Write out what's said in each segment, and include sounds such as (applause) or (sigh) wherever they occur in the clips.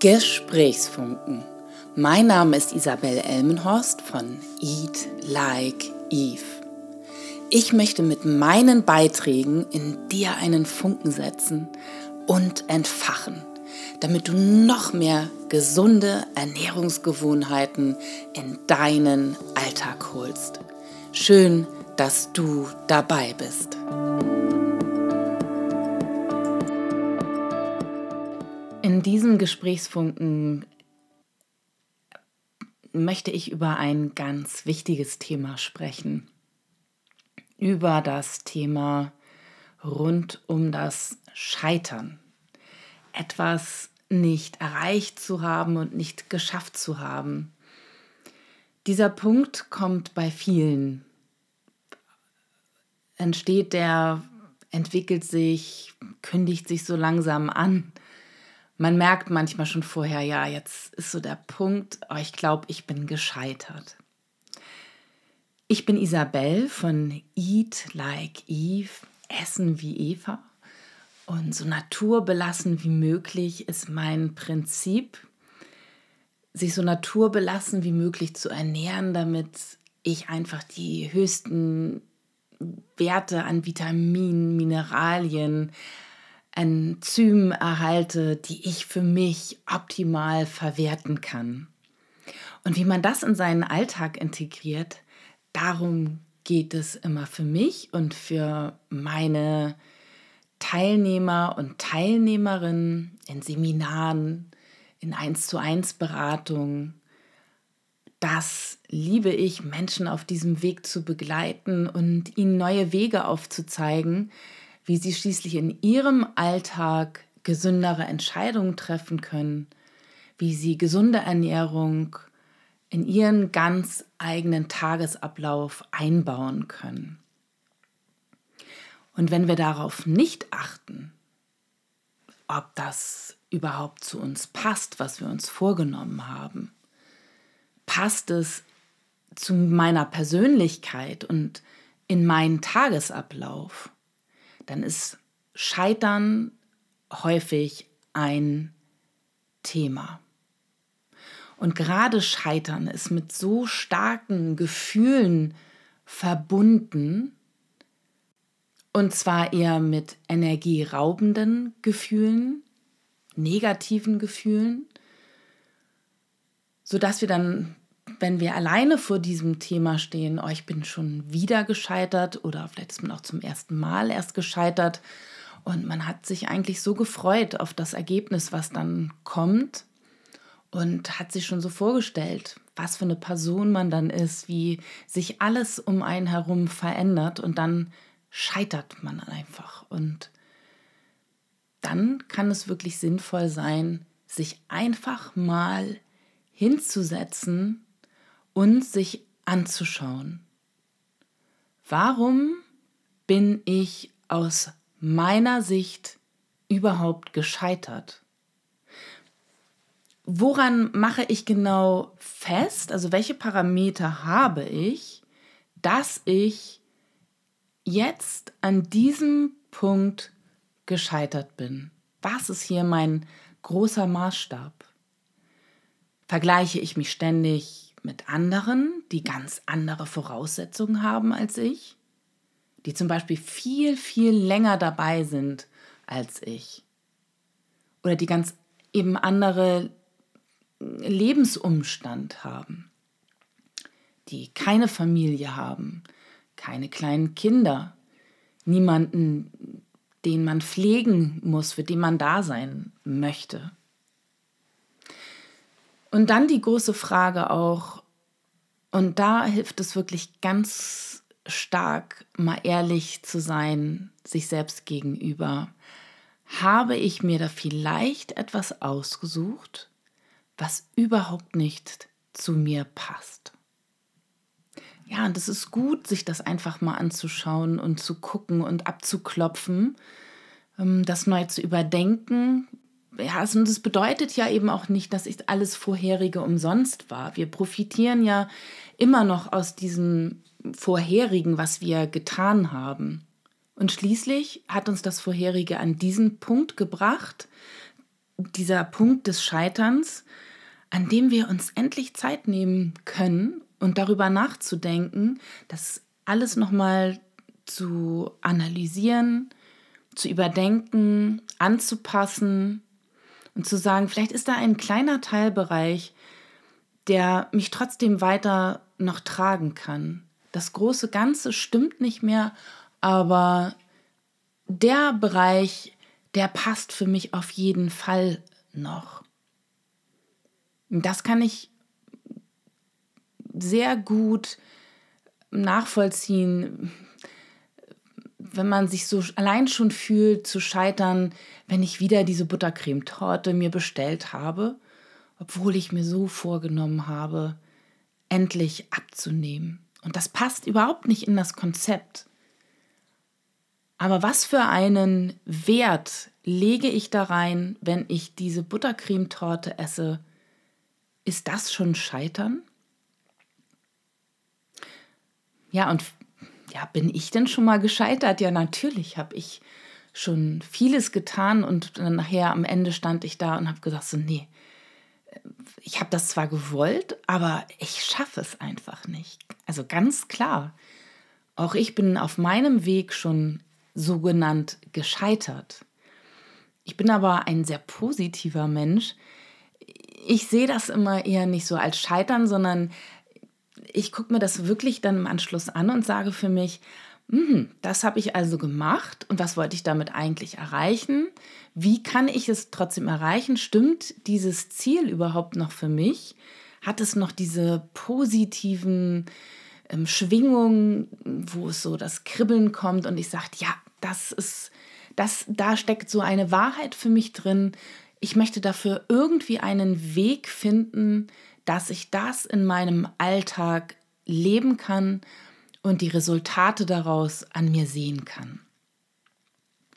Gesprächsfunken. Mein Name ist Isabel Elmenhorst von Eat Like Eve. Ich möchte mit meinen Beiträgen in dir einen Funken setzen und entfachen, damit du noch mehr gesunde Ernährungsgewohnheiten in deinen Alltag holst. Schön, dass du dabei bist. In diesem Gesprächsfunken möchte ich über ein ganz wichtiges Thema sprechen. Über das Thema rund um das Scheitern. Etwas nicht erreicht zu haben und nicht geschafft zu haben. Dieser Punkt kommt bei vielen. Entsteht der, entwickelt sich, kündigt sich so langsam an man merkt manchmal schon vorher, ja, jetzt ist so der Punkt, oh, ich glaube, ich bin gescheitert. Ich bin Isabel von Eat Like Eve, Essen wie Eva. Und so naturbelassen wie möglich ist mein Prinzip, sich so naturbelassen wie möglich zu ernähren, damit ich einfach die höchsten Werte an Vitaminen, Mineralien, Enzymen erhalte, die ich für mich optimal verwerten kann. Und wie man das in seinen Alltag integriert, darum geht es immer für mich und für meine Teilnehmer und Teilnehmerinnen in Seminaren, in 1 zu 1 Beratungen. Das liebe ich, Menschen auf diesem Weg zu begleiten und ihnen neue Wege aufzuzeigen, wie sie schließlich in ihrem Alltag gesündere Entscheidungen treffen können, wie sie gesunde Ernährung in ihren ganz eigenen Tagesablauf einbauen können. Und wenn wir darauf nicht achten, ob das überhaupt zu uns passt, was wir uns vorgenommen haben, passt es zu meiner Persönlichkeit und in meinen Tagesablauf, dann ist Scheitern häufig ein Thema. Und gerade Scheitern ist mit so starken Gefühlen verbunden, und zwar eher mit energieraubenden Gefühlen, negativen Gefühlen, sodass wir dann wenn wir alleine vor diesem Thema stehen, oh, ich bin schon wieder gescheitert oder vielleicht ist man auch zum ersten Mal erst gescheitert. Und man hat sich eigentlich so gefreut auf das Ergebnis, was dann kommt und hat sich schon so vorgestellt, was für eine Person man dann ist, wie sich alles um einen herum verändert und dann scheitert man einfach. Und dann kann es wirklich sinnvoll sein, sich einfach mal hinzusetzen und sich anzuschauen. Warum bin ich aus meiner Sicht überhaupt gescheitert? Woran mache ich genau fest, also welche Parameter habe ich, dass ich jetzt an diesem Punkt gescheitert bin? Was ist hier mein großer Maßstab? Vergleiche ich mich ständig mit anderen, die ganz andere Voraussetzungen haben als ich, die zum Beispiel viel, viel länger dabei sind als ich oder die ganz eben andere Lebensumstand haben, die keine Familie haben, keine kleinen Kinder, niemanden, den man pflegen muss, für den man da sein möchte. Und dann die große Frage auch, und da hilft es wirklich ganz stark, mal ehrlich zu sein, sich selbst gegenüber. Habe ich mir da vielleicht etwas ausgesucht, was überhaupt nicht zu mir passt? Ja, und es ist gut, sich das einfach mal anzuschauen und zu gucken und abzuklopfen, ähm, das neu zu überdenken, ja, und das bedeutet ja eben auch nicht, dass ich alles vorherige umsonst war. Wir profitieren ja immer noch aus diesem vorherigen, was wir getan haben. Und schließlich hat uns das vorherige an diesen Punkt gebracht, dieser Punkt des Scheiterns, an dem wir uns endlich Zeit nehmen können und darüber nachzudenken, das alles nochmal zu analysieren, zu überdenken, anzupassen und zu sagen, vielleicht ist da ein kleiner Teilbereich, der mich trotzdem weiter noch tragen kann. Das große Ganze stimmt nicht mehr, aber der Bereich, der passt für mich auf jeden Fall noch. Das kann ich sehr gut nachvollziehen, wenn man sich so allein schon fühlt zu scheitern, wenn ich wieder diese Buttercremetorte mir bestellt habe, obwohl ich mir so vorgenommen habe, endlich abzunehmen. Und das passt überhaupt nicht in das Konzept. Aber was für einen Wert lege ich da rein, wenn ich diese Buttercremetorte esse? Ist das schon Scheitern? Ja, und ja, bin ich denn schon mal gescheitert? Ja, natürlich habe ich schon vieles getan und dann nachher am Ende stand ich da und habe gesagt, so, nee, ich habe das zwar gewollt, aber ich schaffe es einfach nicht. Also ganz klar. Auch ich bin auf meinem Weg schon sogenannt gescheitert. Ich bin aber ein sehr positiver Mensch. Ich sehe das immer eher nicht so als Scheitern, sondern ich gucke mir das wirklich dann im Anschluss an und sage für mich, mh, das habe ich also gemacht und was wollte ich damit eigentlich erreichen? Wie kann ich es trotzdem erreichen? Stimmt dieses Ziel überhaupt noch für mich? Hat es noch diese positiven ähm, Schwingungen, wo es so das Kribbeln kommt und ich sage, ja, das ist, das, da steckt so eine Wahrheit für mich drin. Ich möchte dafür irgendwie einen Weg finden, dass ich das in meinem Alltag leben kann und die Resultate daraus an mir sehen kann.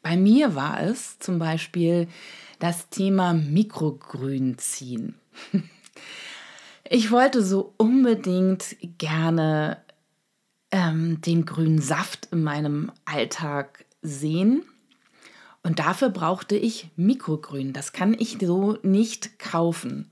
Bei mir war es zum Beispiel das Thema Mikrogrün ziehen. (laughs) Ich wollte so unbedingt gerne ähm, den grünen Saft in meinem Alltag sehen. Und dafür brauchte ich Mikrogrün. Das kann ich so nicht kaufen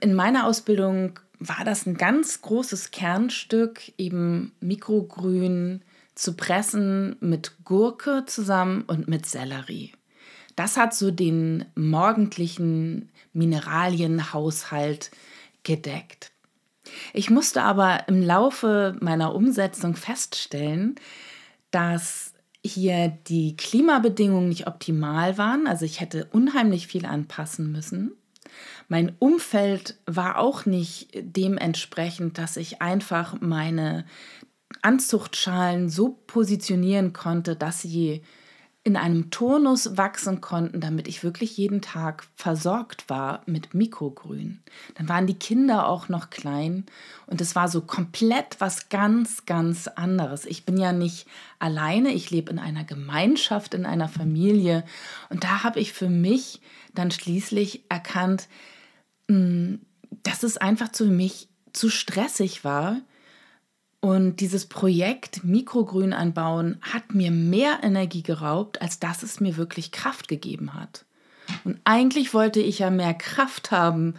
in meiner Ausbildung war das ein ganz großes Kernstück, eben Mikrogrün zu pressen mit Gurke zusammen und mit Sellerie. Das hat so den morgendlichen Mineralienhaushalt gedeckt. Ich musste aber im Laufe meiner Umsetzung feststellen, dass hier die Klimabedingungen nicht optimal waren. Also ich hätte unheimlich viel anpassen müssen. Mein Umfeld war auch nicht dementsprechend, dass ich einfach meine Anzuchtschalen so positionieren konnte, dass sie in einem Turnus wachsen konnten, damit ich wirklich jeden Tag versorgt war mit Mikrogrün. Dann waren die Kinder auch noch klein und es war so komplett was ganz, ganz anderes. Ich bin ja nicht alleine, ich lebe in einer Gemeinschaft, in einer Familie und da habe ich für mich dann schließlich erkannt, mm, dass es einfach für mich zu stressig war, und dieses Projekt Mikrogrün anbauen hat mir mehr Energie geraubt, als dass es mir wirklich Kraft gegeben hat. Und eigentlich wollte ich ja mehr Kraft haben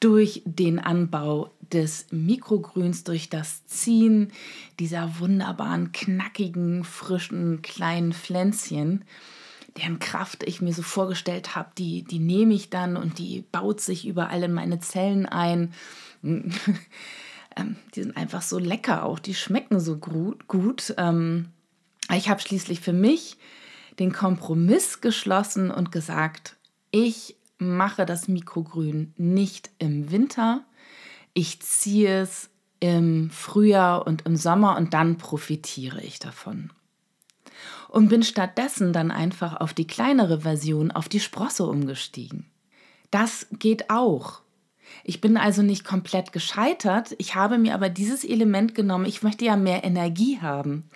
durch den Anbau des Mikrogrüns, durch das Ziehen dieser wunderbaren, knackigen, frischen, kleinen Pflänzchen, deren Kraft ich mir so vorgestellt habe, die, die nehme ich dann und die baut sich überall in meine Zellen ein. (laughs) Ähm, die sind einfach so lecker auch, die schmecken so gut. gut. Ähm, ich habe schließlich für mich den Kompromiss geschlossen und gesagt, ich mache das Mikrogrün nicht im Winter, ich ziehe es im Frühjahr und im Sommer und dann profitiere ich davon. Und bin stattdessen dann einfach auf die kleinere Version, auf die Sprosse umgestiegen. Das geht auch. Ich bin also nicht komplett gescheitert. Ich habe mir aber dieses Element genommen. Ich möchte ja mehr Energie haben.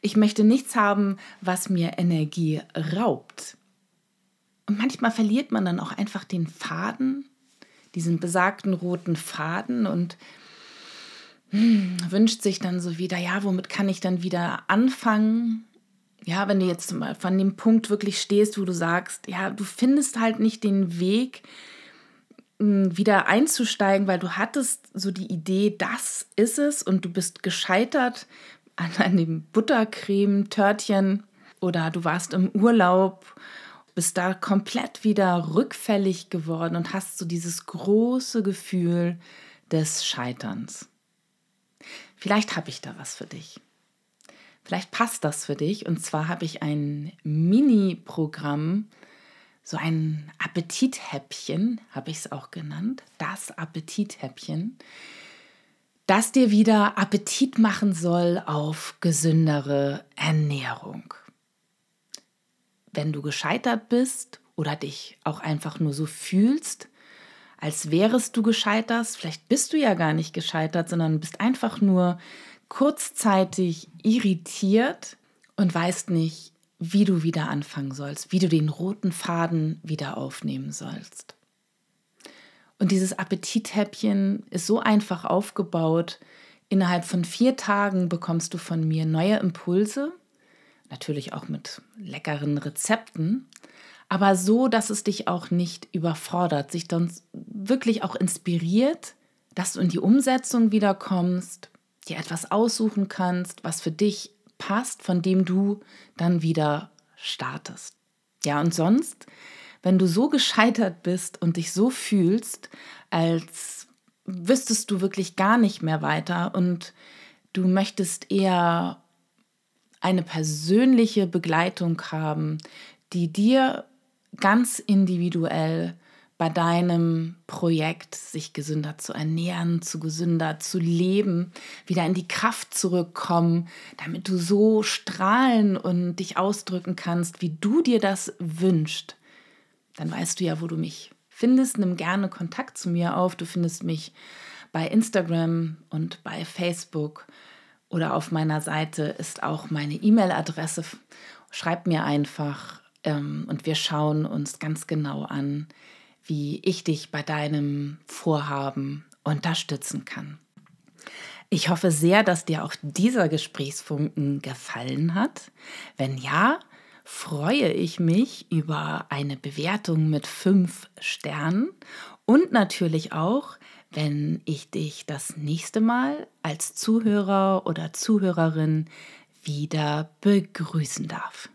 Ich möchte nichts haben, was mir Energie raubt. Und manchmal verliert man dann auch einfach den Faden, diesen besagten roten Faden und hm, wünscht sich dann so wieder, ja, womit kann ich dann wieder anfangen? Ja, wenn du jetzt Beispiel an dem Punkt wirklich stehst, wo du sagst, ja, du findest halt nicht den Weg, wieder einzusteigen, weil du hattest so die Idee, das ist es und du bist gescheitert an einem Buttercreme-Törtchen oder du warst im Urlaub, bist da komplett wieder rückfällig geworden und hast so dieses große Gefühl des Scheiterns. Vielleicht habe ich da was für dich. Vielleicht passt das für dich. Und zwar habe ich ein Mini-Programm, so ein Appetithäppchen, habe ich es auch genannt, das Appetithäppchen, das dir wieder Appetit machen soll auf gesündere Ernährung. Wenn du gescheitert bist oder dich auch einfach nur so fühlst, als wärest du gescheitert. Vielleicht bist du ja gar nicht gescheitert, sondern bist einfach nur kurzzeitig irritiert und weißt nicht, wie du wieder anfangen sollst, wie du den roten Faden wieder aufnehmen sollst. Und dieses Appetithäppchen ist so einfach aufgebaut. Innerhalb von vier Tagen bekommst du von mir neue Impulse, natürlich auch mit leckeren Rezepten, aber so, dass es dich auch nicht überfordert, sich dann wirklich auch inspiriert, dass du in die Umsetzung wieder kommst, dir etwas aussuchen kannst, was für dich passt, von dem du dann wieder startest. Ja, und sonst, wenn du so gescheitert bist und dich so fühlst, als wüsstest du wirklich gar nicht mehr weiter und du möchtest eher eine persönliche Begleitung haben, die dir ganz individuell bei deinem Projekt, sich gesünder zu ernähren, zu gesünder zu leben, wieder in die Kraft zurückkommen, damit du so strahlen und dich ausdrücken kannst, wie du dir das wünschst, dann weißt du ja, wo du mich findest. Nimm gerne Kontakt zu mir auf. Du findest mich bei Instagram und bei Facebook oder auf meiner Seite ist auch meine E-Mail-Adresse. Schreib mir einfach ähm, und wir schauen uns ganz genau an, wie ich dich bei deinem Vorhaben unterstützen kann. Ich hoffe sehr, dass dir auch dieser Gesprächsfunken gefallen hat. Wenn ja, freue ich mich über eine Bewertung mit fünf Sternen und natürlich auch, wenn ich dich das nächste Mal als Zuhörer oder Zuhörerin wieder begrüßen darf.